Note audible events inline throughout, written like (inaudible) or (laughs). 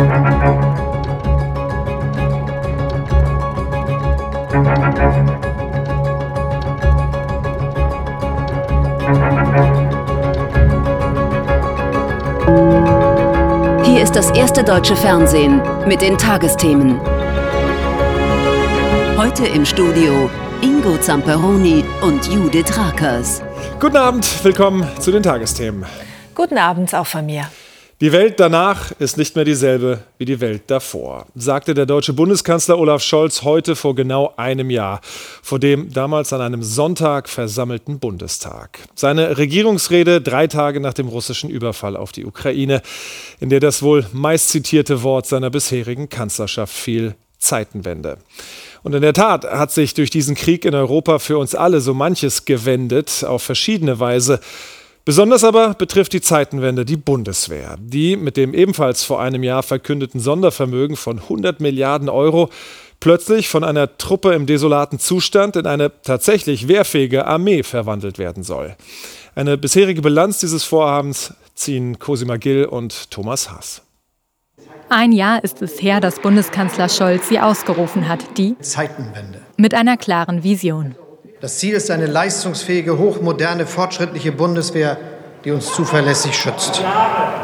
Hier ist das erste deutsche Fernsehen mit den Tagesthemen. Heute im Studio Ingo Zamperoni und Judith Rakers. Guten Abend, willkommen zu den Tagesthemen. Guten Abend auch von mir. Die Welt danach ist nicht mehr dieselbe wie die Welt davor, sagte der deutsche Bundeskanzler Olaf Scholz heute vor genau einem Jahr, vor dem damals an einem Sonntag versammelten Bundestag. Seine Regierungsrede drei Tage nach dem russischen Überfall auf die Ukraine, in der das wohl meistzitierte Wort seiner bisherigen Kanzlerschaft fiel, Zeitenwende. Und in der Tat hat sich durch diesen Krieg in Europa für uns alle so manches gewendet, auf verschiedene Weise. Besonders aber betrifft die Zeitenwende die Bundeswehr, die mit dem ebenfalls vor einem Jahr verkündeten Sondervermögen von 100 Milliarden Euro plötzlich von einer Truppe im desolaten Zustand in eine tatsächlich wehrfähige Armee verwandelt werden soll. Eine bisherige Bilanz dieses Vorhabens ziehen Cosima Gill und Thomas Haas. Ein Jahr ist es her, dass Bundeskanzler Scholz sie ausgerufen hat, die Zeitenwende. Mit einer klaren Vision. Das Ziel ist eine leistungsfähige, hochmoderne, fortschrittliche Bundeswehr, die uns zuverlässig schützt.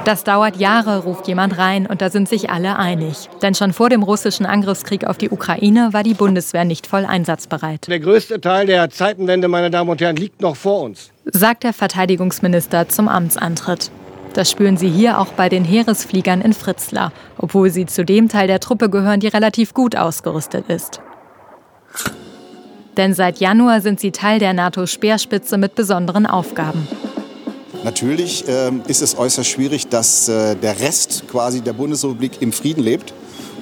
Das dauert Jahre, ruft jemand rein, und da sind sich alle einig. Denn schon vor dem russischen Angriffskrieg auf die Ukraine war die Bundeswehr nicht voll einsatzbereit. Der größte Teil der Zeitenwende, meine Damen und Herren, liegt noch vor uns, sagt der Verteidigungsminister zum Amtsantritt. Das spüren Sie hier auch bei den Heeresfliegern in Fritzlar, obwohl sie zu dem Teil der Truppe gehören, die relativ gut ausgerüstet ist. Denn seit Januar sind sie Teil der NATO-Speerspitze mit besonderen Aufgaben. Natürlich äh, ist es äußerst schwierig, dass äh, der Rest quasi der Bundesrepublik im Frieden lebt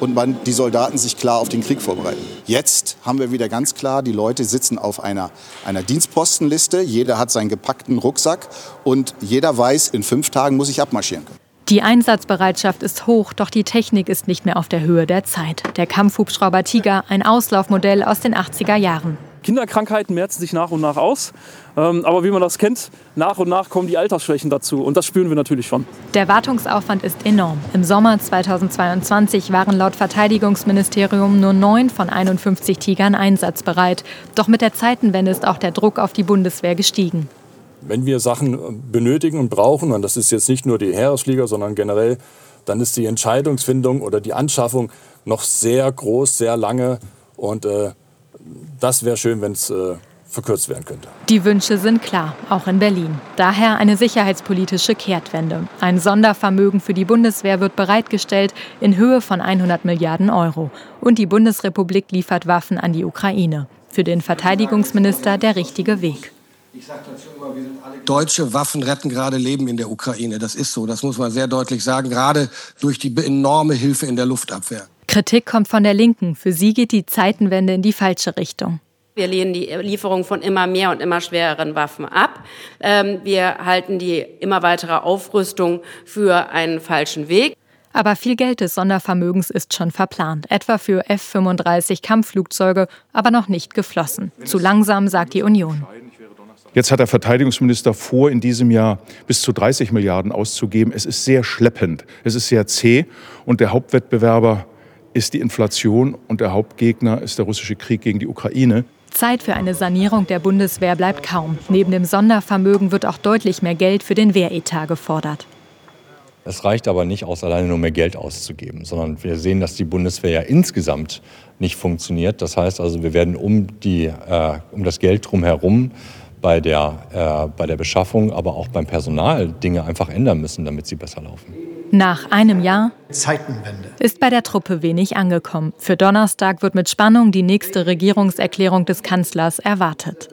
und man, die Soldaten sich klar auf den Krieg vorbereiten. Jetzt haben wir wieder ganz klar, die Leute sitzen auf einer, einer Dienstpostenliste, jeder hat seinen gepackten Rucksack und jeder weiß, in fünf Tagen muss ich abmarschieren können. Die Einsatzbereitschaft ist hoch, doch die Technik ist nicht mehr auf der Höhe der Zeit. Der Kampfhubschrauber Tiger, ein Auslaufmodell aus den 80er Jahren. Kinderkrankheiten merzen sich nach und nach aus. Ähm, aber wie man das kennt, nach und nach kommen die Altersschwächen dazu. Und das spüren wir natürlich schon. Der Wartungsaufwand ist enorm. Im Sommer 2022 waren laut Verteidigungsministerium nur neun von 51 Tigern einsatzbereit. Doch mit der Zeitenwende ist auch der Druck auf die Bundeswehr gestiegen wenn wir Sachen benötigen und brauchen, und das ist jetzt nicht nur die Heeresflieger, sondern generell, dann ist die Entscheidungsfindung oder die Anschaffung noch sehr groß, sehr lange. Und äh, das wäre schön, wenn es äh, verkürzt werden könnte. Die Wünsche sind klar, auch in Berlin. Daher eine sicherheitspolitische Kehrtwende. Ein Sondervermögen für die Bundeswehr wird bereitgestellt in Höhe von 100 Milliarden Euro. Und die Bundesrepublik liefert Waffen an die Ukraine. Für den Verteidigungsminister der richtige Weg. Deutsche Waffen retten gerade Leben in der Ukraine. Das ist so, das muss man sehr deutlich sagen, gerade durch die enorme Hilfe in der Luftabwehr. Kritik kommt von der Linken. Für sie geht die Zeitenwende in die falsche Richtung. Wir lehnen die Lieferung von immer mehr und immer schwereren Waffen ab. Ähm, wir halten die immer weitere Aufrüstung für einen falschen Weg. Aber viel Geld des Sondervermögens ist schon verplant, etwa für F-35 Kampfflugzeuge, aber noch nicht geflossen. Zu langsam, sagt die Union. Jetzt hat der Verteidigungsminister vor, in diesem Jahr bis zu 30 Milliarden auszugeben. Es ist sehr schleppend, es ist sehr zäh und der Hauptwettbewerber ist die Inflation und der Hauptgegner ist der russische Krieg gegen die Ukraine. Zeit für eine Sanierung der Bundeswehr bleibt kaum. Neben dem Sondervermögen wird auch deutlich mehr Geld für den Wehretat gefordert. Es reicht aber nicht aus, alleine nur mehr Geld auszugeben, sondern wir sehen, dass die Bundeswehr ja insgesamt nicht funktioniert. Das heißt also, wir werden um, die, äh, um das Geld drumherum bei der, äh, bei der Beschaffung, aber auch beim Personal Dinge einfach ändern müssen, damit sie besser laufen. Nach einem Jahr Zeitenwende. ist bei der Truppe wenig angekommen. Für Donnerstag wird mit Spannung die nächste Regierungserklärung des Kanzlers erwartet.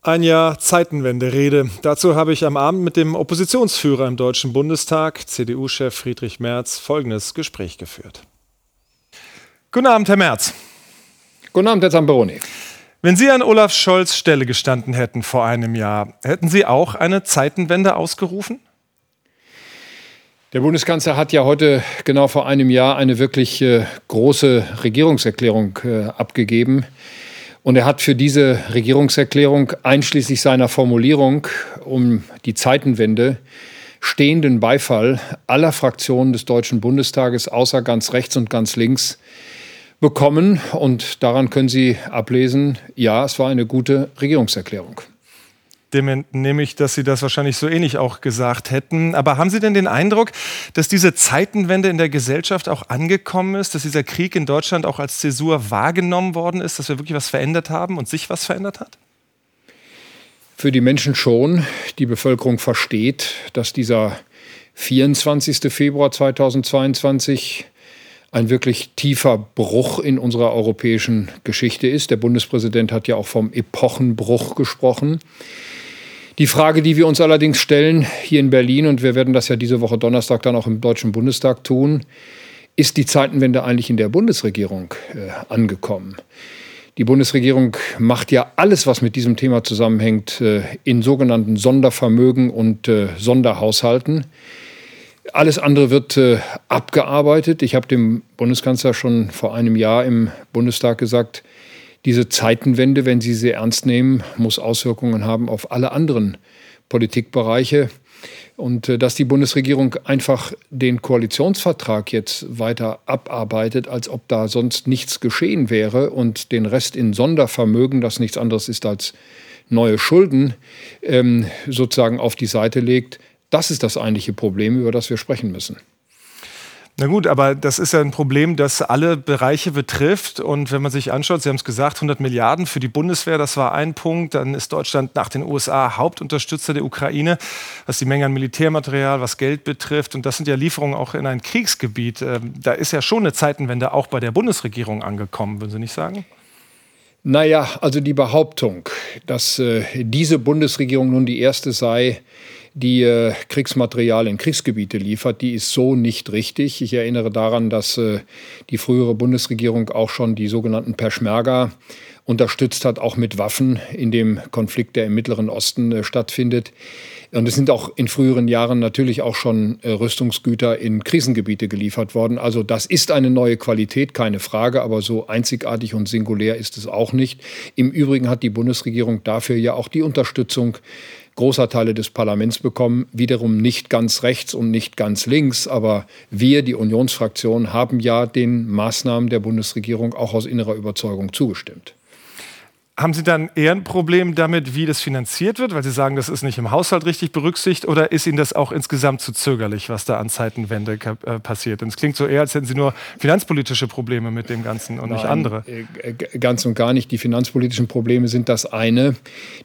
Ein Jahr Zeitenwende-Rede. Dazu habe ich am Abend mit dem Oppositionsführer im Deutschen Bundestag, CDU-Chef Friedrich Merz, folgendes Gespräch geführt. Guten Abend, Herr Merz. Guten Abend, Herr Zamperoni. Wenn Sie an Olaf Scholz Stelle gestanden hätten vor einem Jahr, hätten Sie auch eine Zeitenwende ausgerufen? Der Bundeskanzler hat ja heute genau vor einem Jahr eine wirklich äh, große Regierungserklärung äh, abgegeben. Und er hat für diese Regierungserklärung einschließlich seiner Formulierung um die Zeitenwende stehenden Beifall aller Fraktionen des Deutschen Bundestages, außer ganz rechts und ganz links, bekommen. Und daran können Sie ablesen, ja, es war eine gute Regierungserklärung. Dem entnehme ich, dass Sie das wahrscheinlich so ähnlich auch gesagt hätten. Aber haben Sie denn den Eindruck, dass diese Zeitenwende in der Gesellschaft auch angekommen ist, dass dieser Krieg in Deutschland auch als Zäsur wahrgenommen worden ist, dass wir wirklich was verändert haben und sich was verändert hat? Für die Menschen schon. Die Bevölkerung versteht, dass dieser 24. Februar 2022 ein wirklich tiefer Bruch in unserer europäischen Geschichte ist. Der Bundespräsident hat ja auch vom Epochenbruch gesprochen. Die Frage, die wir uns allerdings stellen hier in Berlin, und wir werden das ja diese Woche Donnerstag dann auch im Deutschen Bundestag tun, ist die Zeitenwende eigentlich in der Bundesregierung äh, angekommen? Die Bundesregierung macht ja alles, was mit diesem Thema zusammenhängt, äh, in sogenannten Sondervermögen und äh, Sonderhaushalten. Alles andere wird äh, abgearbeitet. Ich habe dem Bundeskanzler schon vor einem Jahr im Bundestag gesagt, diese Zeitenwende, wenn Sie sie ernst nehmen, muss Auswirkungen haben auf alle anderen Politikbereiche. Und äh, dass die Bundesregierung einfach den Koalitionsvertrag jetzt weiter abarbeitet, als ob da sonst nichts geschehen wäre und den Rest in Sondervermögen, das nichts anderes ist als neue Schulden, ähm, sozusagen auf die Seite legt, das ist das eigentliche Problem, über das wir sprechen müssen. Na gut, aber das ist ja ein Problem, das alle Bereiche betrifft. Und wenn man sich anschaut, Sie haben es gesagt, 100 Milliarden für die Bundeswehr, das war ein Punkt. Dann ist Deutschland nach den USA Hauptunterstützer der Ukraine, was die Menge an Militärmaterial, was Geld betrifft. Und das sind ja Lieferungen auch in ein Kriegsgebiet. Ähm, da ist ja schon eine Zeitenwende auch bei der Bundesregierung angekommen, würden Sie nicht sagen? Naja, also die Behauptung, dass äh, diese Bundesregierung nun die erste sei, die äh, Kriegsmaterial in Kriegsgebiete liefert, die ist so nicht richtig. Ich erinnere daran, dass äh, die frühere Bundesregierung auch schon die sogenannten Peschmerga unterstützt hat, auch mit Waffen in dem Konflikt, der im Mittleren Osten äh, stattfindet. Und es sind auch in früheren Jahren natürlich auch schon äh, Rüstungsgüter in Krisengebiete geliefert worden. Also das ist eine neue Qualität, keine Frage, aber so einzigartig und singulär ist es auch nicht. Im Übrigen hat die Bundesregierung dafür ja auch die Unterstützung großer Teile des Parlaments bekommen, wiederum nicht ganz rechts und nicht ganz links. Aber wir, die Unionsfraktion, haben ja den Maßnahmen der Bundesregierung auch aus innerer Überzeugung zugestimmt. Haben Sie dann eher ein Problem damit, wie das finanziert wird, weil Sie sagen, das ist nicht im Haushalt richtig berücksichtigt, oder ist Ihnen das auch insgesamt zu zögerlich, was da an Zeitenwende äh, passiert? Denn es klingt so eher, als hätten Sie nur finanzpolitische Probleme mit dem Ganzen und Nein, nicht andere. Äh, ganz und gar nicht. Die finanzpolitischen Probleme sind das eine.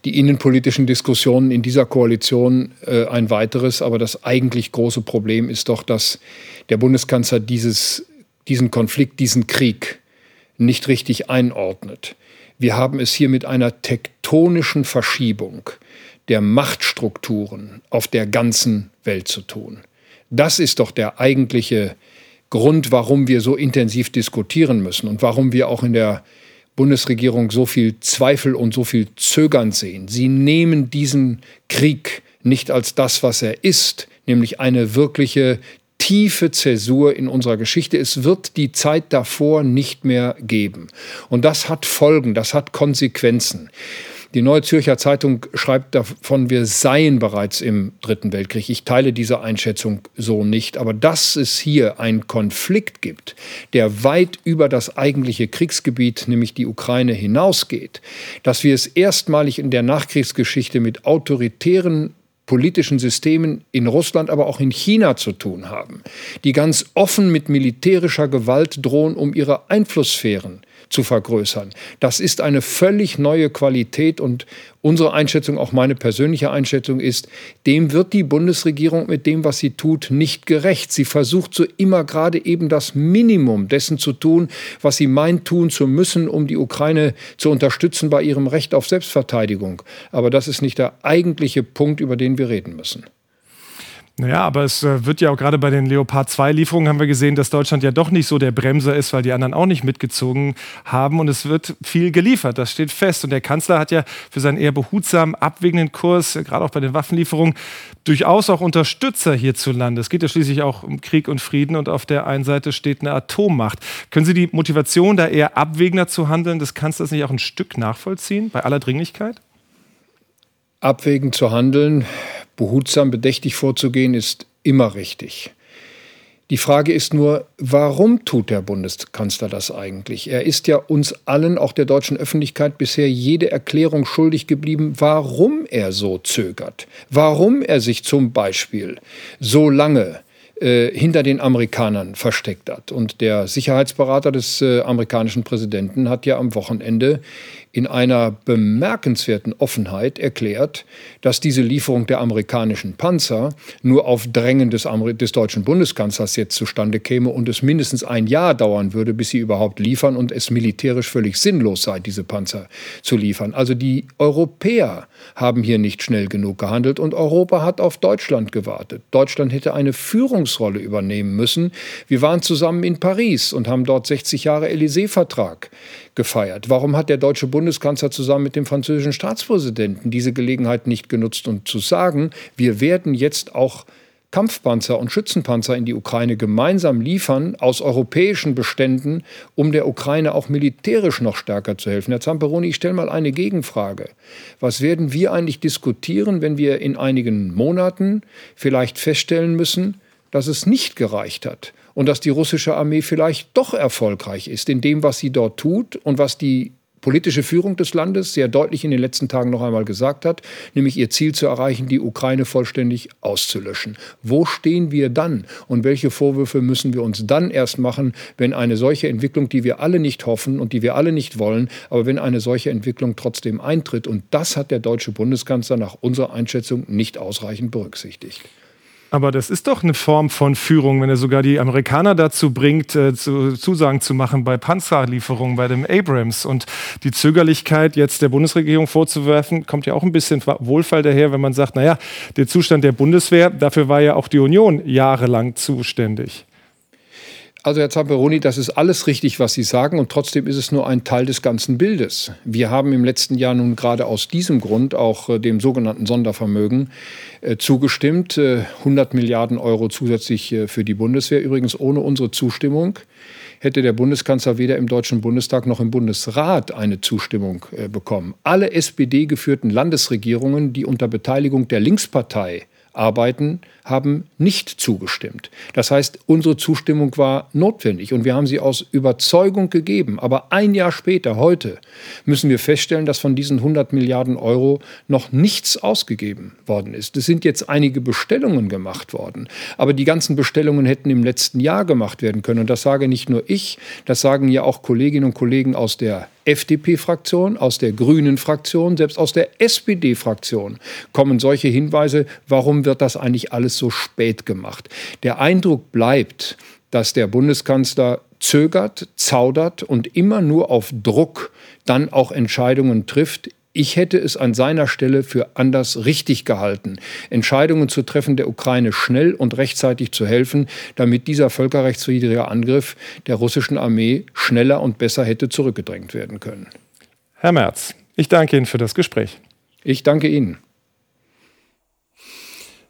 Die innenpolitischen Diskussionen in dieser Koalition äh, ein weiteres. Aber das eigentlich große Problem ist doch, dass der Bundeskanzler dieses, diesen Konflikt, diesen Krieg nicht richtig einordnet. Wir haben es hier mit einer tektonischen Verschiebung der Machtstrukturen auf der ganzen Welt zu tun. Das ist doch der eigentliche Grund, warum wir so intensiv diskutieren müssen und warum wir auch in der Bundesregierung so viel Zweifel und so viel Zögern sehen. Sie nehmen diesen Krieg nicht als das, was er ist, nämlich eine wirkliche tiefe Zäsur in unserer Geschichte. Es wird die Zeit davor nicht mehr geben. Und das hat Folgen, das hat Konsequenzen. Die Neue Zürcher Zeitung schreibt davon, wir seien bereits im Dritten Weltkrieg. Ich teile diese Einschätzung so nicht. Aber dass es hier einen Konflikt gibt, der weit über das eigentliche Kriegsgebiet, nämlich die Ukraine, hinausgeht, dass wir es erstmalig in der Nachkriegsgeschichte mit autoritären politischen Systemen in Russland, aber auch in China zu tun haben, die ganz offen mit militärischer Gewalt drohen, um ihre Einflusssphären zu vergrößern. Das ist eine völlig neue Qualität und unsere Einschätzung, auch meine persönliche Einschätzung ist, dem wird die Bundesregierung mit dem, was sie tut, nicht gerecht. Sie versucht so immer gerade eben das Minimum dessen zu tun, was sie meint tun zu müssen, um die Ukraine zu unterstützen bei ihrem Recht auf Selbstverteidigung. Aber das ist nicht der eigentliche Punkt, über den wir reden müssen. Naja, aber es äh, wird ja auch gerade bei den Leopard 2 Lieferungen haben wir gesehen, dass Deutschland ja doch nicht so der Bremser ist, weil die anderen auch nicht mitgezogen haben und es wird viel geliefert, das steht fest. Und der Kanzler hat ja für seinen eher behutsamen, abwägenden Kurs, äh, gerade auch bei den Waffenlieferungen, durchaus auch Unterstützer hierzulande. Es geht ja schließlich auch um Krieg und Frieden und auf der einen Seite steht eine Atommacht. Können Sie die Motivation, da eher abwägender zu handeln, des Kanzlers nicht auch ein Stück nachvollziehen, bei aller Dringlichkeit? Abwägend zu handeln Behutsam, bedächtig vorzugehen ist immer richtig. Die Frage ist nur, warum tut der Bundeskanzler das eigentlich? Er ist ja uns allen, auch der deutschen Öffentlichkeit, bisher jede Erklärung schuldig geblieben, warum er so zögert, warum er sich zum Beispiel so lange äh, hinter den Amerikanern versteckt hat. Und der Sicherheitsberater des äh, amerikanischen Präsidenten hat ja am Wochenende in einer bemerkenswerten Offenheit erklärt, dass diese Lieferung der amerikanischen Panzer nur auf Drängen des, des, deutschen Bundeskanzlers jetzt zustande käme und es mindestens ein Jahr dauern würde, bis sie überhaupt liefern und es militärisch völlig sinnlos sei, diese Panzer zu liefern. Also die Europäer haben hier nicht schnell genug gehandelt und Europa hat auf Deutschland gewartet. Deutschland hätte eine Führungsrolle übernehmen müssen. Wir waren zusammen in Paris und haben dort 60 Jahre Élysée-Vertrag gefeiert. Warum hat der deutsche Bundeskanzler zusammen mit dem französischen Staatspräsidenten diese Gelegenheit nicht genutzt, um zu sagen, wir werden jetzt auch Kampfpanzer und Schützenpanzer in die Ukraine gemeinsam liefern aus europäischen Beständen, um der Ukraine auch militärisch noch stärker zu helfen. Herr Zamperoni, ich stelle mal eine Gegenfrage. Was werden wir eigentlich diskutieren, wenn wir in einigen Monaten vielleicht feststellen müssen, dass es nicht gereicht hat und dass die russische Armee vielleicht doch erfolgreich ist in dem, was sie dort tut und was die politische Führung des Landes sehr deutlich in den letzten Tagen noch einmal gesagt hat, nämlich ihr Ziel zu erreichen, die Ukraine vollständig auszulöschen. Wo stehen wir dann und welche Vorwürfe müssen wir uns dann erst machen, wenn eine solche Entwicklung, die wir alle nicht hoffen und die wir alle nicht wollen, aber wenn eine solche Entwicklung trotzdem eintritt? Und das hat der deutsche Bundeskanzler nach unserer Einschätzung nicht ausreichend berücksichtigt. Aber das ist doch eine Form von Führung, wenn er sogar die Amerikaner dazu bringt, äh, zu, Zusagen zu machen bei Panzerlieferungen, bei dem Abrams. Und die Zögerlichkeit jetzt der Bundesregierung vorzuwerfen, kommt ja auch ein bisschen Wohlfall daher, wenn man sagt, naja, der Zustand der Bundeswehr, dafür war ja auch die Union jahrelang zuständig. Also Herr Zamperoni, das ist alles richtig, was Sie sagen, und trotzdem ist es nur ein Teil des ganzen Bildes. Wir haben im letzten Jahr nun gerade aus diesem Grund auch äh, dem sogenannten Sondervermögen äh, zugestimmt, äh, 100 Milliarden Euro zusätzlich äh, für die Bundeswehr. Übrigens ohne unsere Zustimmung hätte der Bundeskanzler weder im Deutschen Bundestag noch im Bundesrat eine Zustimmung äh, bekommen. Alle SPD-geführten Landesregierungen, die unter Beteiligung der Linkspartei arbeiten, haben nicht zugestimmt. Das heißt, unsere Zustimmung war notwendig und wir haben sie aus Überzeugung gegeben. Aber ein Jahr später, heute, müssen wir feststellen, dass von diesen 100 Milliarden Euro noch nichts ausgegeben worden ist. Es sind jetzt einige Bestellungen gemacht worden, aber die ganzen Bestellungen hätten im letzten Jahr gemacht werden können. Und das sage nicht nur ich, das sagen ja auch Kolleginnen und Kollegen aus der FDP-Fraktion, aus der Grünen-Fraktion, selbst aus der SPD-Fraktion kommen solche Hinweise, warum wird das eigentlich alles so spät gemacht. Der Eindruck bleibt, dass der Bundeskanzler zögert, zaudert und immer nur auf Druck dann auch Entscheidungen trifft, ich hätte es an seiner Stelle für anders richtig gehalten, Entscheidungen zu treffen, der Ukraine schnell und rechtzeitig zu helfen, damit dieser völkerrechtswidrige Angriff der russischen Armee schneller und besser hätte zurückgedrängt werden können. Herr Merz, ich danke Ihnen für das Gespräch. Ich danke Ihnen.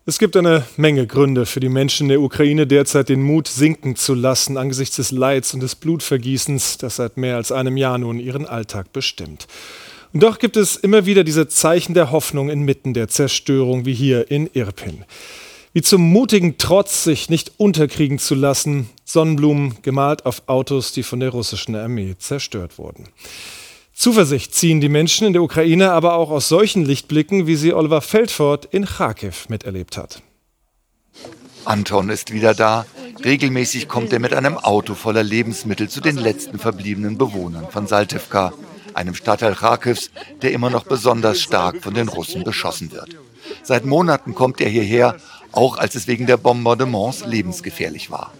Es gibt eine Menge Gründe für die Menschen der Ukraine derzeit den Mut sinken zu lassen angesichts des Leids und des Blutvergießens, das seit mehr als einem Jahr nun ihren Alltag bestimmt. Doch gibt es immer wieder diese Zeichen der Hoffnung inmitten der Zerstörung, wie hier in Irpin. Wie zum mutigen Trotz, sich nicht unterkriegen zu lassen, Sonnenblumen gemalt auf Autos, die von der russischen Armee zerstört wurden. Zuversicht ziehen die Menschen in der Ukraine aber auch aus solchen Lichtblicken, wie sie Oliver Feldford in Kharkiv miterlebt hat. Anton ist wieder da. Regelmäßig kommt er mit einem Auto voller Lebensmittel zu den letzten verbliebenen Bewohnern von Saltivka einem Stadtteil Kharkivs, der immer noch besonders stark von den Russen beschossen wird. Seit Monaten kommt er hierher, auch als es wegen der Bombardements lebensgefährlich war.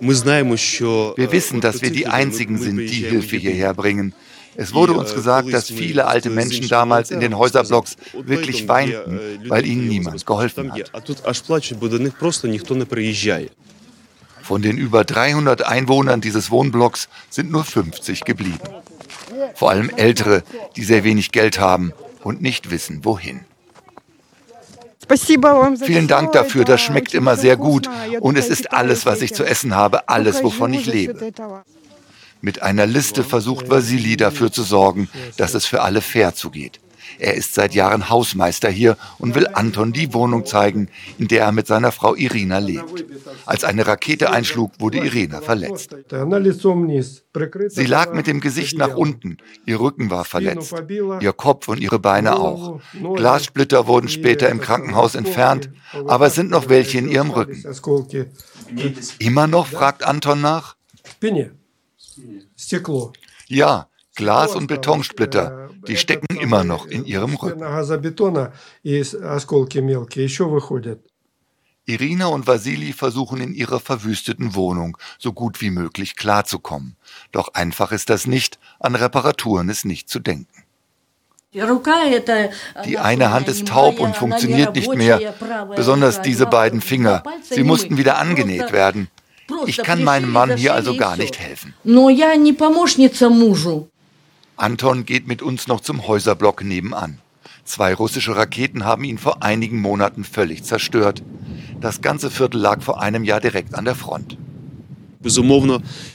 Wir wissen, dass wir die Einzigen sind, die Hilfe hierher bringen. Es wurde uns gesagt, dass viele alte Menschen damals in den Häuserblocks wirklich weinten, weil ihnen niemand geholfen hat. Von den über 300 Einwohnern dieses Wohnblocks sind nur 50 geblieben. Vor allem Ältere, die sehr wenig Geld haben und nicht wissen, wohin. Vielen Dank dafür, das schmeckt immer sehr gut und es ist alles, was ich zu essen habe, alles, wovon ich lebe. Mit einer Liste versucht Vasili dafür zu sorgen, dass es für alle fair zugeht. Er ist seit Jahren Hausmeister hier und will Anton die Wohnung zeigen, in der er mit seiner Frau Irina lebt. Als eine Rakete einschlug, wurde Irina verletzt. Sie lag mit dem Gesicht nach unten, ihr Rücken war verletzt, ihr Kopf und ihre Beine auch. Glassplitter wurden später im Krankenhaus entfernt, aber es sind noch welche in ihrem Rücken. Immer noch, fragt Anton nach. Ja, Glas- und Betonsplitter, die stecken immer noch in ihrem Rücken. Irina und Vasili versuchen in ihrer verwüsteten Wohnung so gut wie möglich klarzukommen. Doch einfach ist das nicht, an Reparaturen ist nicht zu denken. Die eine Hand ist taub und funktioniert nicht mehr, besonders diese beiden Finger. Sie mussten wieder angenäht werden. Ich kann meinem Mann hier also gar nicht helfen. Anton geht mit uns noch zum Häuserblock nebenan. Zwei russische Raketen haben ihn vor einigen Monaten völlig zerstört. Das ganze Viertel lag vor einem Jahr direkt an der Front.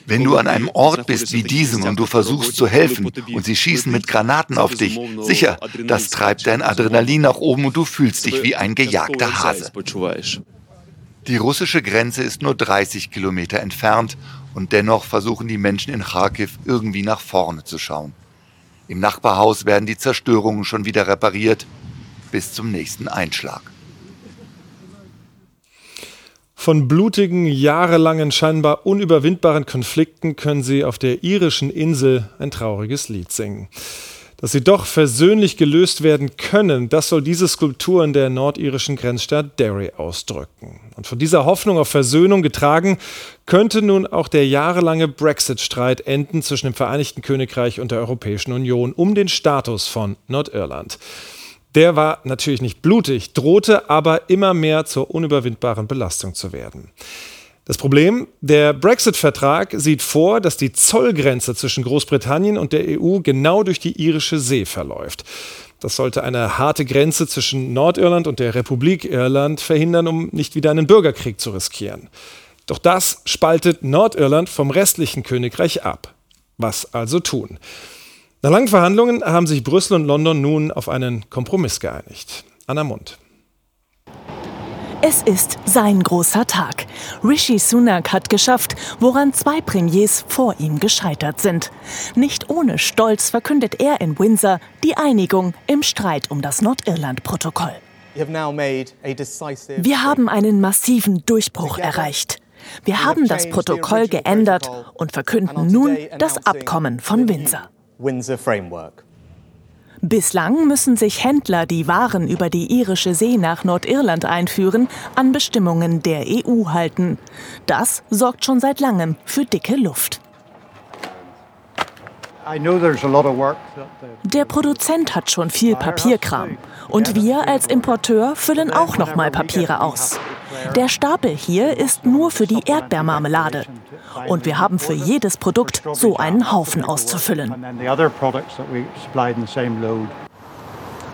Wenn du an einem Ort bist wie diesem und du versuchst zu helfen und sie schießen mit Granaten auf dich, sicher, das treibt dein Adrenalin nach oben und du fühlst dich wie ein gejagter Hase. Die russische Grenze ist nur 30 Kilometer entfernt und dennoch versuchen die Menschen in Kharkiv irgendwie nach vorne zu schauen. Im Nachbarhaus werden die Zerstörungen schon wieder repariert bis zum nächsten Einschlag. Von blutigen, jahrelangen, scheinbar unüberwindbaren Konflikten können sie auf der irischen Insel ein trauriges Lied singen. Dass sie doch versöhnlich gelöst werden können, das soll diese Skulptur in der nordirischen Grenzstadt Derry ausdrücken. Und von dieser Hoffnung auf Versöhnung getragen, könnte nun auch der jahrelange Brexit-Streit enden zwischen dem Vereinigten Königreich und der Europäischen Union um den Status von Nordirland. Der war natürlich nicht blutig, drohte aber immer mehr zur unüberwindbaren Belastung zu werden. Das Problem, der Brexit-Vertrag sieht vor, dass die Zollgrenze zwischen Großbritannien und der EU genau durch die irische See verläuft. Das sollte eine harte Grenze zwischen Nordirland und der Republik Irland verhindern, um nicht wieder einen Bürgerkrieg zu riskieren. Doch das spaltet Nordirland vom restlichen Königreich ab. Was also tun? Nach langen Verhandlungen haben sich Brüssel und London nun auf einen Kompromiss geeinigt. Anna Mund. Es ist sein großer Tag. Rishi Sunak hat geschafft, woran zwei Premiers vor ihm gescheitert sind. Nicht ohne Stolz verkündet er in Windsor die Einigung im Streit um das Nordirland-Protokoll. Wir haben einen massiven Durchbruch erreicht. Wir haben das Protokoll geändert und verkünden nun das Abkommen von Windsor. Bislang müssen sich Händler, die Waren über die irische See nach Nordirland einführen, an Bestimmungen der EU halten. Das sorgt schon seit langem für dicke Luft. Der Produzent hat schon viel Papierkram und wir als Importeur füllen auch noch mal Papiere aus. Der Stapel hier ist nur für die Erdbeermarmelade und wir haben für jedes Produkt so einen Haufen auszufüllen.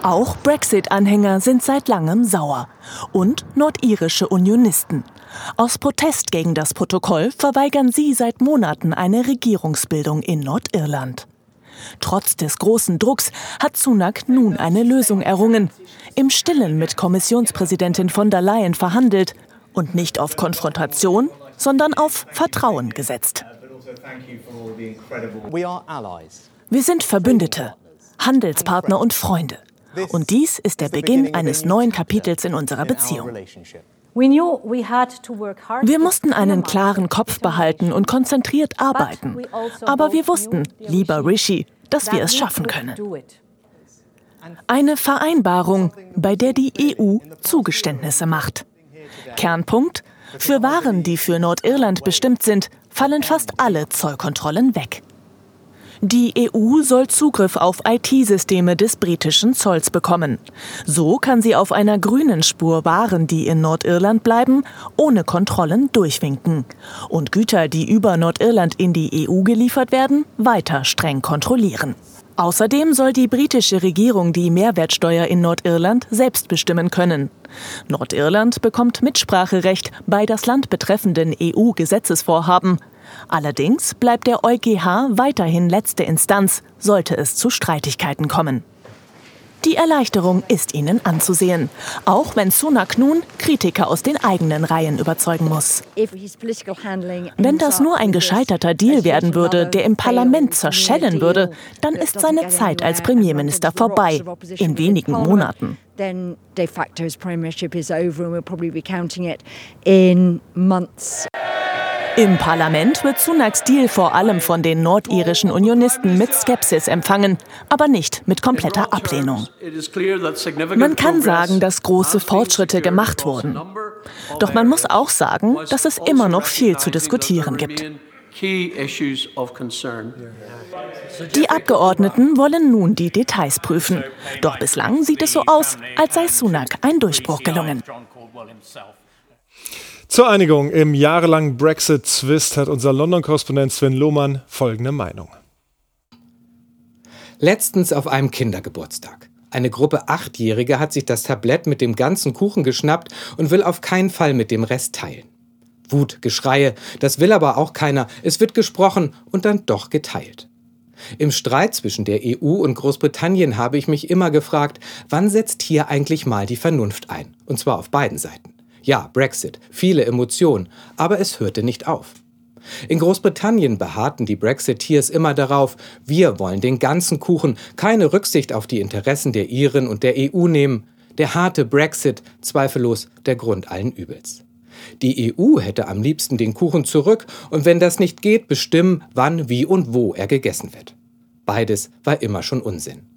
Auch Brexit-Anhänger sind seit langem sauer und nordirische Unionisten. Aus Protest gegen das Protokoll verweigern sie seit Monaten eine Regierungsbildung in Nordirland. Trotz des großen Drucks hat Sunak nun eine Lösung errungen. Im Stillen mit Kommissionspräsidentin von der Leyen verhandelt und nicht auf Konfrontation, sondern auf Vertrauen gesetzt. Wir sind Verbündete, Handelspartner und Freunde. Und dies ist der Beginn eines neuen Kapitels in unserer Beziehung. Wir mussten einen klaren Kopf behalten und konzentriert arbeiten. Also Aber wir wussten, lieber Rishi, dass wir es schaffen können. Eine Vereinbarung, bei der die EU Zugeständnisse macht. Kernpunkt, für Waren, die für Nordirland bestimmt sind, fallen fast alle Zollkontrollen weg. Die EU soll Zugriff auf IT-Systeme des britischen Zolls bekommen. So kann sie auf einer grünen Spur Waren, die in Nordirland bleiben, ohne Kontrollen durchwinken. Und Güter, die über Nordirland in die EU geliefert werden, weiter streng kontrollieren. Außerdem soll die britische Regierung die Mehrwertsteuer in Nordirland selbst bestimmen können. Nordirland bekommt Mitspracherecht bei das Land betreffenden EU-Gesetzesvorhaben. Allerdings bleibt der EuGH weiterhin letzte Instanz, sollte es zu Streitigkeiten kommen. Die Erleichterung ist ihnen anzusehen. Auch wenn Sunak nun Kritiker aus den eigenen Reihen überzeugen muss. Wenn das nur ein gescheiterter Deal werden würde, der im Parlament zerschellen würde, dann ist seine Zeit als Premierminister vorbei. In wenigen Monaten. De facto his premiership is over and we'll probably be counting it in months. Im Parlament wird Sunaks Deal vor allem von den nordirischen Unionisten mit Skepsis empfangen, aber nicht mit kompletter Ablehnung. Man kann sagen, dass große Fortschritte gemacht wurden. Doch man muss auch sagen, dass es immer noch viel zu diskutieren gibt. Die Abgeordneten wollen nun die Details prüfen. Doch bislang sieht es so aus, als sei Sunak ein Durchbruch gelungen. Zur Einigung im jahrelangen Brexit-Zwist hat unser London-Korrespondent Sven Lohmann folgende Meinung. Letztens auf einem Kindergeburtstag. Eine Gruppe Achtjährige hat sich das Tablett mit dem ganzen Kuchen geschnappt und will auf keinen Fall mit dem Rest teilen. Wut, Geschreie, das will aber auch keiner. Es wird gesprochen und dann doch geteilt. Im Streit zwischen der EU und Großbritannien habe ich mich immer gefragt, wann setzt hier eigentlich mal die Vernunft ein? Und zwar auf beiden Seiten. Ja, Brexit, viele Emotionen, aber es hörte nicht auf. In Großbritannien beharrten die Brexiteers immer darauf, wir wollen den ganzen Kuchen, keine Rücksicht auf die Interessen der Iren und der EU nehmen. Der harte Brexit, zweifellos der Grund allen Übels. Die EU hätte am liebsten den Kuchen zurück und wenn das nicht geht, bestimmen, wann, wie und wo er gegessen wird. Beides war immer schon Unsinn.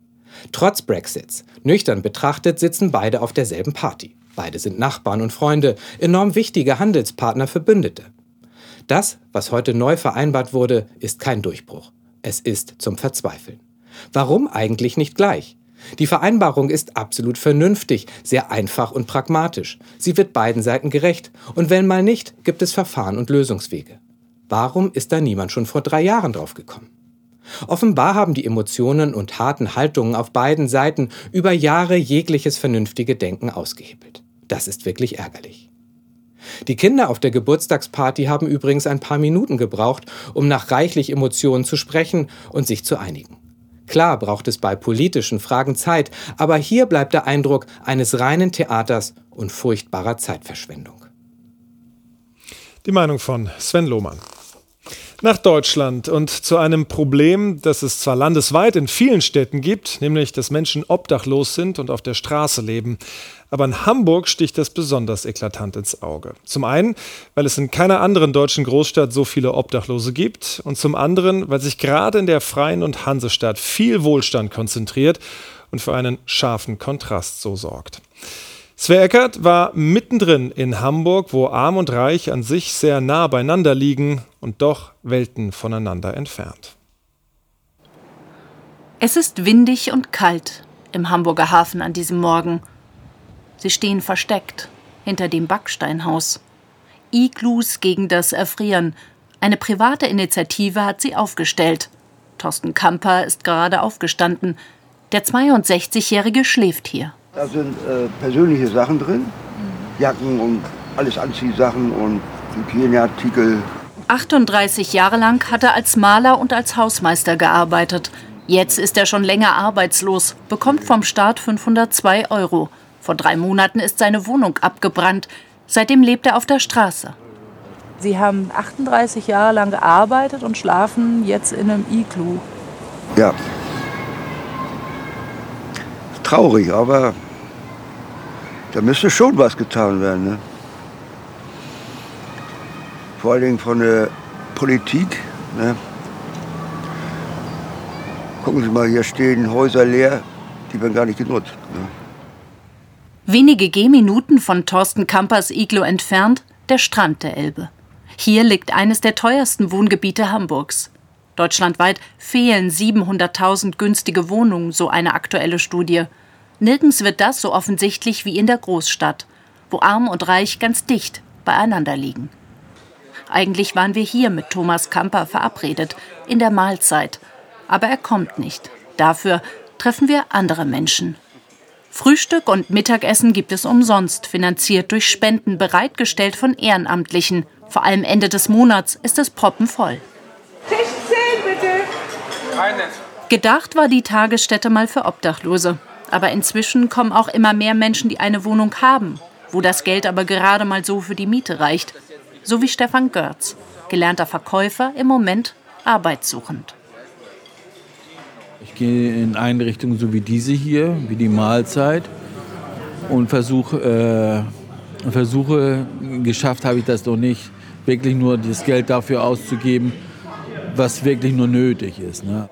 Trotz Brexits, nüchtern betrachtet, sitzen beide auf derselben Party. Beide sind Nachbarn und Freunde, enorm wichtige Handelspartner, Verbündete. Das, was heute neu vereinbart wurde, ist kein Durchbruch. Es ist zum Verzweifeln. Warum eigentlich nicht gleich? Die Vereinbarung ist absolut vernünftig, sehr einfach und pragmatisch. Sie wird beiden Seiten gerecht. Und wenn mal nicht, gibt es Verfahren und Lösungswege. Warum ist da niemand schon vor drei Jahren drauf gekommen? Offenbar haben die Emotionen und harten Haltungen auf beiden Seiten über Jahre jegliches vernünftige Denken ausgehebelt. Das ist wirklich ärgerlich. Die Kinder auf der Geburtstagsparty haben übrigens ein paar Minuten gebraucht, um nach reichlich Emotionen zu sprechen und sich zu einigen. Klar braucht es bei politischen Fragen Zeit, aber hier bleibt der Eindruck eines reinen Theaters und furchtbarer Zeitverschwendung. Die Meinung von Sven Lohmann nach Deutschland und zu einem Problem, das es zwar landesweit in vielen Städten gibt, nämlich dass Menschen obdachlos sind und auf der Straße leben. Aber in Hamburg sticht das besonders eklatant ins Auge. Zum einen, weil es in keiner anderen deutschen Großstadt so viele Obdachlose gibt und zum anderen, weil sich gerade in der Freien und Hansestadt viel Wohlstand konzentriert und für einen scharfen Kontrast so sorgt. Sven Eckert war mittendrin in Hamburg, wo Arm und Reich an sich sehr nah beieinander liegen und doch Welten voneinander entfernt. Es ist windig und kalt im Hamburger Hafen an diesem Morgen. Sie stehen versteckt hinter dem Backsteinhaus. Iglus gegen das Erfrieren. Eine private Initiative hat sie aufgestellt. Thorsten Kamper ist gerade aufgestanden. Der 62-Jährige schläft hier. Da sind äh, persönliche Sachen drin, Jacken und alles Anziehsachen und Hygieneartikel. 38 Jahre lang hat er als Maler und als Hausmeister gearbeitet. Jetzt ist er schon länger arbeitslos, bekommt vom Staat 502 Euro. Vor drei Monaten ist seine Wohnung abgebrannt. Seitdem lebt er auf der Straße. Sie haben 38 Jahre lang gearbeitet und schlafen jetzt in einem Iglu. Ja. Traurig, aber da müsste schon was getan werden. Ne? Vor allen Dingen von der Politik. Ne? Gucken Sie mal, hier stehen Häuser leer, die werden gar nicht genutzt. Ne? Wenige Gehminuten von Thorsten Kampers Iglo entfernt der Strand der Elbe. Hier liegt eines der teuersten Wohngebiete Hamburgs. Deutschlandweit fehlen 700.000 günstige Wohnungen, so eine aktuelle Studie. Nirgends wird das so offensichtlich wie in der Großstadt, wo Arm und Reich ganz dicht beieinander liegen. Eigentlich waren wir hier mit Thomas Kamper verabredet, in der Mahlzeit. Aber er kommt nicht. Dafür treffen wir andere Menschen. Frühstück und Mittagessen gibt es umsonst, finanziert durch Spenden, bereitgestellt von Ehrenamtlichen. Vor allem Ende des Monats ist es proppenvoll. Tisch 10 bitte. Gedacht war die Tagesstätte mal für Obdachlose. Aber inzwischen kommen auch immer mehr Menschen, die eine Wohnung haben, wo das Geld aber gerade mal so für die Miete reicht. So wie Stefan Görz, gelernter Verkäufer, im Moment arbeitssuchend. Ich gehe in Einrichtungen so wie diese hier, wie die Mahlzeit und versuche, äh, versuche geschafft habe ich das doch nicht, wirklich nur das Geld dafür auszugeben, was wirklich nur nötig ist. Ne?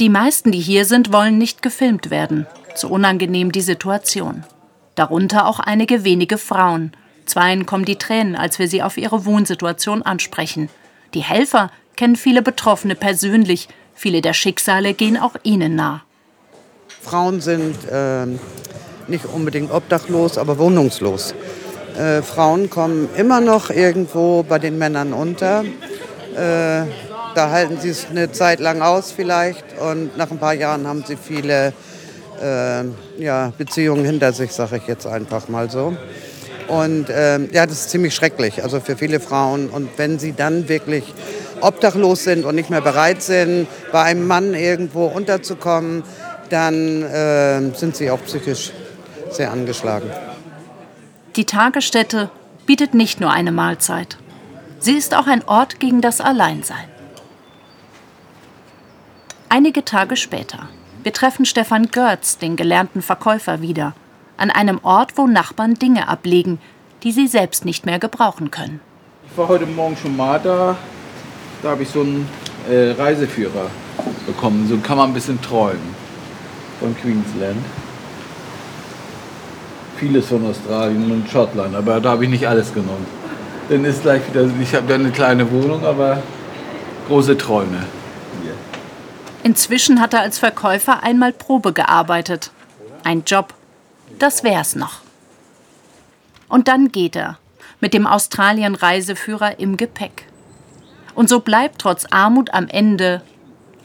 Die meisten, die hier sind, wollen nicht gefilmt werden. Zu unangenehm die Situation. Darunter auch einige wenige Frauen. Zweien kommen die Tränen, als wir sie auf ihre Wohnsituation ansprechen. Die Helfer kennen viele Betroffene persönlich. Viele der Schicksale gehen auch ihnen nah. Frauen sind äh, nicht unbedingt obdachlos, aber wohnungslos. Äh, Frauen kommen immer noch irgendwo bei den Männern unter. Äh, da halten sie es eine Zeit lang aus vielleicht und nach ein paar Jahren haben sie viele äh, ja, Beziehungen hinter sich, sage ich jetzt einfach mal so. Und ähm, ja, das ist ziemlich schrecklich, also für viele Frauen. Und wenn sie dann wirklich obdachlos sind und nicht mehr bereit sind, bei einem Mann irgendwo unterzukommen, dann äh, sind sie auch psychisch sehr angeschlagen. Die Tagesstätte bietet nicht nur eine Mahlzeit. Sie ist auch ein Ort gegen das Alleinsein. Einige Tage später. Wir treffen Stefan Görz, den gelernten Verkäufer, wieder. An einem Ort, wo Nachbarn Dinge ablegen, die sie selbst nicht mehr gebrauchen können. Ich war heute Morgen schon mal da. Da habe ich so einen äh, Reiseführer bekommen. So kann man ein bisschen träumen. Von Queensland. Vieles von Australien und Schottland, aber da habe ich nicht alles genommen. Dann ist gleich wieder, ich habe da eine kleine Wohnung, aber große Träume. Inzwischen hat er als Verkäufer einmal Probe gearbeitet. Ein Job. Das wär's noch. Und dann geht er mit dem Australien-Reiseführer im Gepäck. Und so bleibt trotz Armut am Ende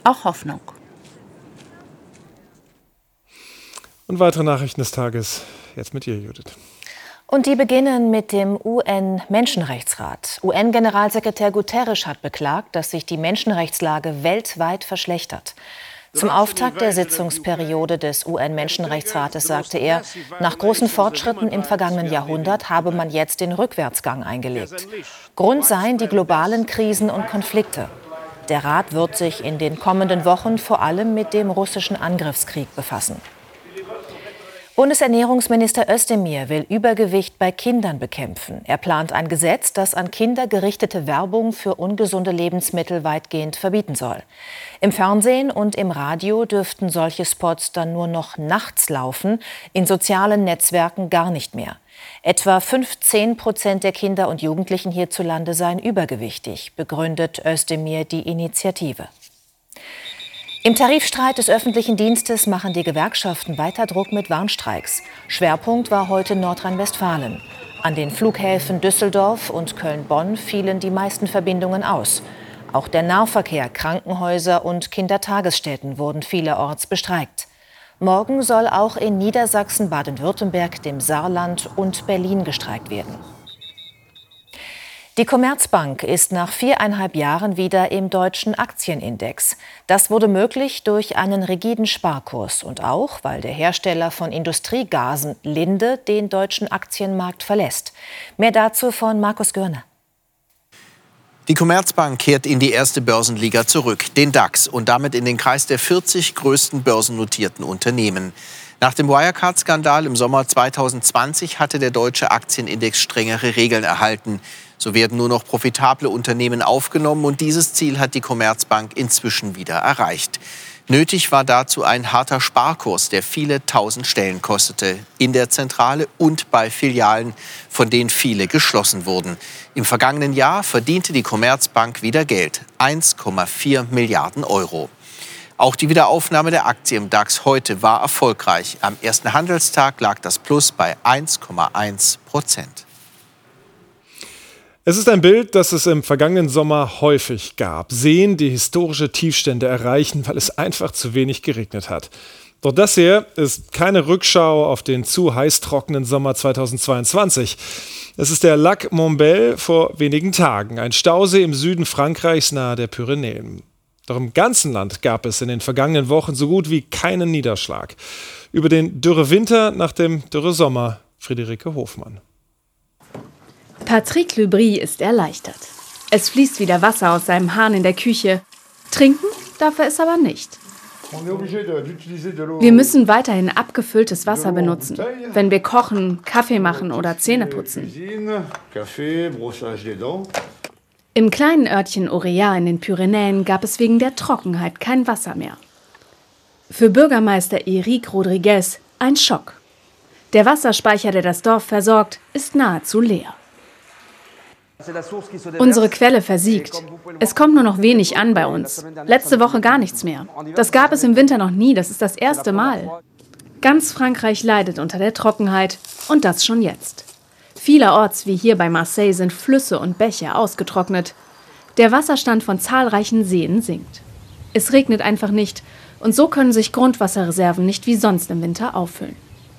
auch Hoffnung. Und weitere Nachrichten des Tages jetzt mit dir, Judith. Und die beginnen mit dem UN-Menschenrechtsrat. UN-Generalsekretär Guterres hat beklagt, dass sich die Menschenrechtslage weltweit verschlechtert. Zum Auftakt der Sitzungsperiode des UN-Menschenrechtsrates sagte er, nach großen Fortschritten im vergangenen Jahrhundert habe man jetzt den Rückwärtsgang eingelegt. Grund seien die globalen Krisen und Konflikte. Der Rat wird sich in den kommenden Wochen vor allem mit dem russischen Angriffskrieg befassen. Bundesernährungsminister Özdemir will Übergewicht bei Kindern bekämpfen. Er plant ein Gesetz, das an Kinder gerichtete Werbung für ungesunde Lebensmittel weitgehend verbieten soll. Im Fernsehen und im Radio dürften solche Spots dann nur noch nachts laufen, in sozialen Netzwerken gar nicht mehr. Etwa 15 Prozent der Kinder und Jugendlichen hierzulande seien übergewichtig, begründet Özdemir die Initiative. Im Tarifstreit des öffentlichen Dienstes machen die Gewerkschaften weiter Druck mit Warnstreiks. Schwerpunkt war heute Nordrhein-Westfalen. An den Flughäfen Düsseldorf und Köln-Bonn fielen die meisten Verbindungen aus. Auch der Nahverkehr, Krankenhäuser und Kindertagesstätten wurden vielerorts bestreikt. Morgen soll auch in Niedersachsen, Baden-Württemberg, dem Saarland und Berlin gestreikt werden. Die Commerzbank ist nach viereinhalb Jahren wieder im deutschen Aktienindex. Das wurde möglich durch einen rigiden Sparkurs und auch, weil der Hersteller von Industriegasen Linde den deutschen Aktienmarkt verlässt. Mehr dazu von Markus Görner. Die Commerzbank kehrt in die erste Börsenliga zurück, den DAX, und damit in den Kreis der 40 größten börsennotierten Unternehmen. Nach dem Wirecard-Skandal im Sommer 2020 hatte der deutsche Aktienindex strengere Regeln erhalten. So werden nur noch profitable Unternehmen aufgenommen und dieses Ziel hat die Commerzbank inzwischen wieder erreicht. Nötig war dazu ein harter Sparkurs, der viele tausend Stellen kostete, in der Zentrale und bei Filialen, von denen viele geschlossen wurden. Im vergangenen Jahr verdiente die Commerzbank wieder Geld, 1,4 Milliarden Euro. Auch die Wiederaufnahme der Aktie im DAX heute war erfolgreich. Am ersten Handelstag lag das Plus bei 1,1 Prozent. Es ist ein Bild, das es im vergangenen Sommer häufig gab. Seen, die historische Tiefstände erreichen, weil es einfach zu wenig geregnet hat. Doch das hier ist keine Rückschau auf den zu heiß trockenen Sommer 2022. Es ist der Lac Montbel vor wenigen Tagen, ein Stausee im Süden Frankreichs nahe der Pyrenäen. Doch im ganzen Land gab es in den vergangenen Wochen so gut wie keinen Niederschlag. Über den Dürrewinter nach dem Dürresommer Friederike Hofmann. Patrick Lebris ist erleichtert. Es fließt wieder Wasser aus seinem Hahn in der Küche. Trinken darf er es aber nicht. Wir müssen weiterhin abgefülltes Wasser benutzen, wenn wir kochen, Kaffee machen oder Zähne putzen. Im kleinen Örtchen Orea in den Pyrenäen gab es wegen der Trockenheit kein Wasser mehr. Für Bürgermeister Eric Rodriguez ein Schock. Der Wasserspeicher, der das Dorf versorgt, ist nahezu leer. Unsere Quelle versiegt. Es kommt nur noch wenig an bei uns. Letzte Woche gar nichts mehr. Das gab es im Winter noch nie, das ist das erste Mal. Ganz Frankreich leidet unter der Trockenheit und das schon jetzt. Vielerorts, wie hier bei Marseille, sind Flüsse und Bäche ausgetrocknet. Der Wasserstand von zahlreichen Seen sinkt. Es regnet einfach nicht und so können sich Grundwasserreserven nicht wie sonst im Winter auffüllen.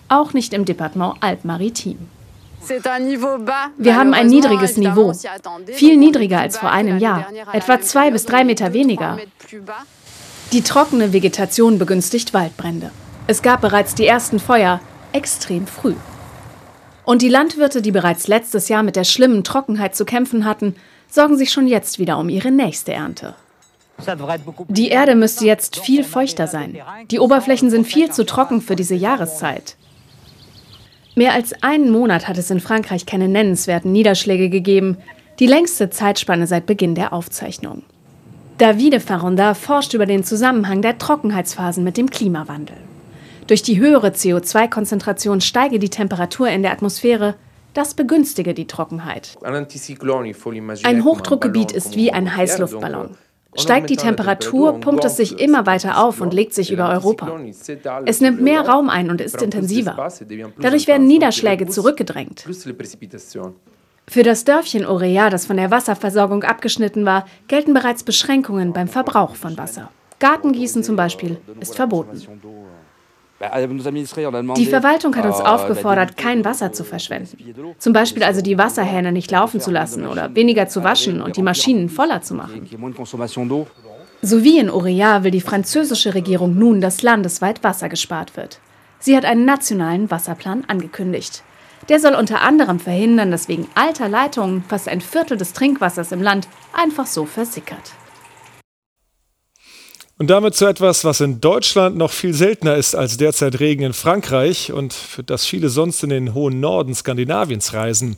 Auch nicht im Departement Alpes-Maritimes. Wir haben ein niedriges Niveau, viel niedriger als vor einem Jahr, etwa zwei bis drei Meter weniger. Die trockene Vegetation begünstigt Waldbrände. Es gab bereits die ersten Feuer, extrem früh. Und die Landwirte, die bereits letztes Jahr mit der schlimmen Trockenheit zu kämpfen hatten, sorgen sich schon jetzt wieder um ihre nächste Ernte. Die Erde müsste jetzt viel feuchter sein. Die Oberflächen sind viel zu trocken für diese Jahreszeit. Mehr als einen Monat hat es in Frankreich keine nennenswerten Niederschläge gegeben, die längste Zeitspanne seit Beginn der Aufzeichnung. Davide Farronda forscht über den Zusammenhang der Trockenheitsphasen mit dem Klimawandel. Durch die höhere CO2-Konzentration steige die Temperatur in der Atmosphäre, das begünstige die Trockenheit. Ein Hochdruckgebiet ist wie ein Heißluftballon. Steigt die Temperatur, pumpt es sich immer weiter auf und legt sich über Europa. Es nimmt mehr Raum ein und ist intensiver. Dadurch werden Niederschläge zurückgedrängt. Für das Dörfchen Orea, das von der Wasserversorgung abgeschnitten war, gelten bereits Beschränkungen beim Verbrauch von Wasser. Gartengießen zum Beispiel ist verboten. Die Verwaltung hat uns aufgefordert, kein Wasser zu verschwenden. Zum Beispiel also die Wasserhähne nicht laufen zu lassen oder weniger zu waschen und die Maschinen voller zu machen. So wie in Orea will die französische Regierung nun, dass landesweit Wasser gespart wird. Sie hat einen nationalen Wasserplan angekündigt. Der soll unter anderem verhindern, dass wegen alter Leitungen fast ein Viertel des Trinkwassers im Land einfach so versickert. Und damit zu etwas, was in Deutschland noch viel seltener ist als derzeit Regen in Frankreich und für das viele sonst in den hohen Norden Skandinaviens reisen,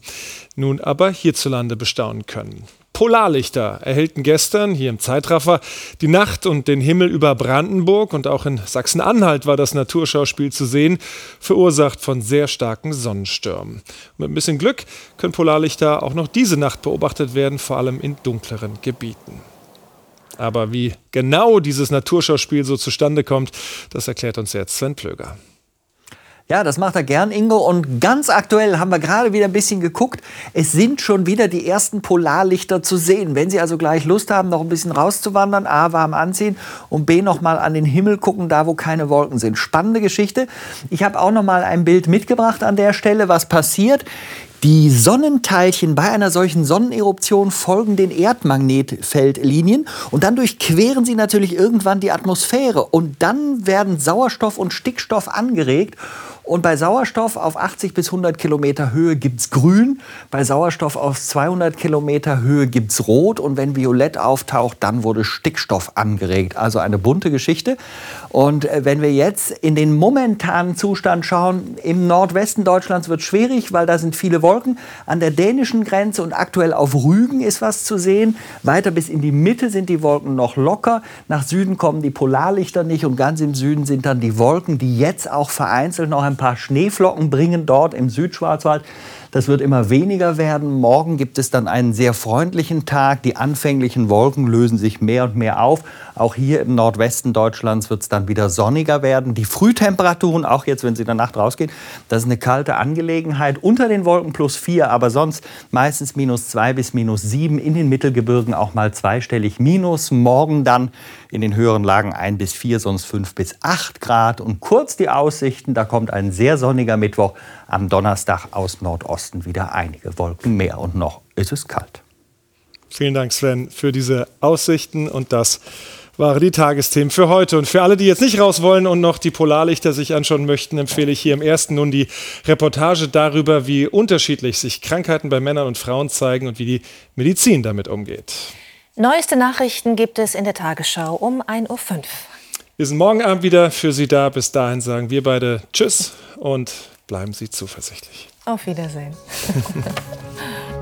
nun aber hierzulande bestaunen können. Polarlichter erhellten gestern hier im Zeitraffer die Nacht und den Himmel über Brandenburg und auch in Sachsen-Anhalt war das Naturschauspiel zu sehen, verursacht von sehr starken Sonnenstürmen. Mit ein bisschen Glück können Polarlichter auch noch diese Nacht beobachtet werden, vor allem in dunkleren Gebieten. Aber wie genau dieses Naturschauspiel so zustande kommt, das erklärt uns jetzt Sven Plöger. Ja, das macht er gern, Ingo. Und ganz aktuell haben wir gerade wieder ein bisschen geguckt. Es sind schon wieder die ersten Polarlichter zu sehen. Wenn Sie also gleich Lust haben, noch ein bisschen rauszuwandern, A, warm anziehen und B, noch mal an den Himmel gucken, da wo keine Wolken sind. Spannende Geschichte. Ich habe auch noch mal ein Bild mitgebracht an der Stelle, was passiert. Die Sonnenteilchen bei einer solchen Sonneneruption folgen den Erdmagnetfeldlinien und dann durchqueren sie natürlich irgendwann die Atmosphäre. Und dann werden Sauerstoff und Stickstoff angeregt und bei Sauerstoff auf 80 bis 100 Kilometer Höhe gibt es grün, bei Sauerstoff auf 200 Kilometer Höhe gibt es rot und wenn violett auftaucht, dann wurde Stickstoff angeregt. Also eine bunte Geschichte. Und äh, wenn wir jetzt in den momentanen Zustand schauen, im Nordwesten Deutschlands wird es schwierig, weil da sind viele Wolken. An der dänischen Grenze und aktuell auf Rügen ist was zu sehen. Weiter bis in die Mitte sind die Wolken noch locker. Nach Süden kommen die Polarlichter nicht und ganz im Süden sind dann die Wolken, die jetzt auch vereinzelt noch ein paar Schneeflocken bringen dort im Südschwarzwald. Das wird immer weniger werden. Morgen gibt es dann einen sehr freundlichen Tag. Die anfänglichen Wolken lösen sich mehr und mehr auf. Auch hier im Nordwesten Deutschlands wird es dann wieder sonniger werden. Die Frühtemperaturen, auch jetzt, wenn Sie in der Nacht rausgehen, das ist eine kalte Angelegenheit. Unter den Wolken plus vier, aber sonst meistens minus zwei bis minus sieben. In den Mittelgebirgen auch mal zweistellig minus. Morgen dann in den höheren Lagen ein bis vier, sonst fünf bis acht Grad. Und kurz die Aussichten, da kommt ein sehr sonniger Mittwoch. Am Donnerstag aus Nordosten wieder einige Wolken mehr. Und noch ist es kalt. Vielen Dank, Sven, für diese Aussichten und das, waren die Tagesthemen für heute. Und für alle, die jetzt nicht raus wollen und noch die Polarlichter sich anschauen möchten, empfehle ich hier im ersten nun die Reportage darüber, wie unterschiedlich sich Krankheiten bei Männern und Frauen zeigen und wie die Medizin damit umgeht. Neueste Nachrichten gibt es in der Tagesschau um 1.05 Uhr. Wir sind morgen Abend wieder für Sie da. Bis dahin sagen wir beide Tschüss und bleiben Sie zuversichtlich. Auf Wiedersehen. (laughs)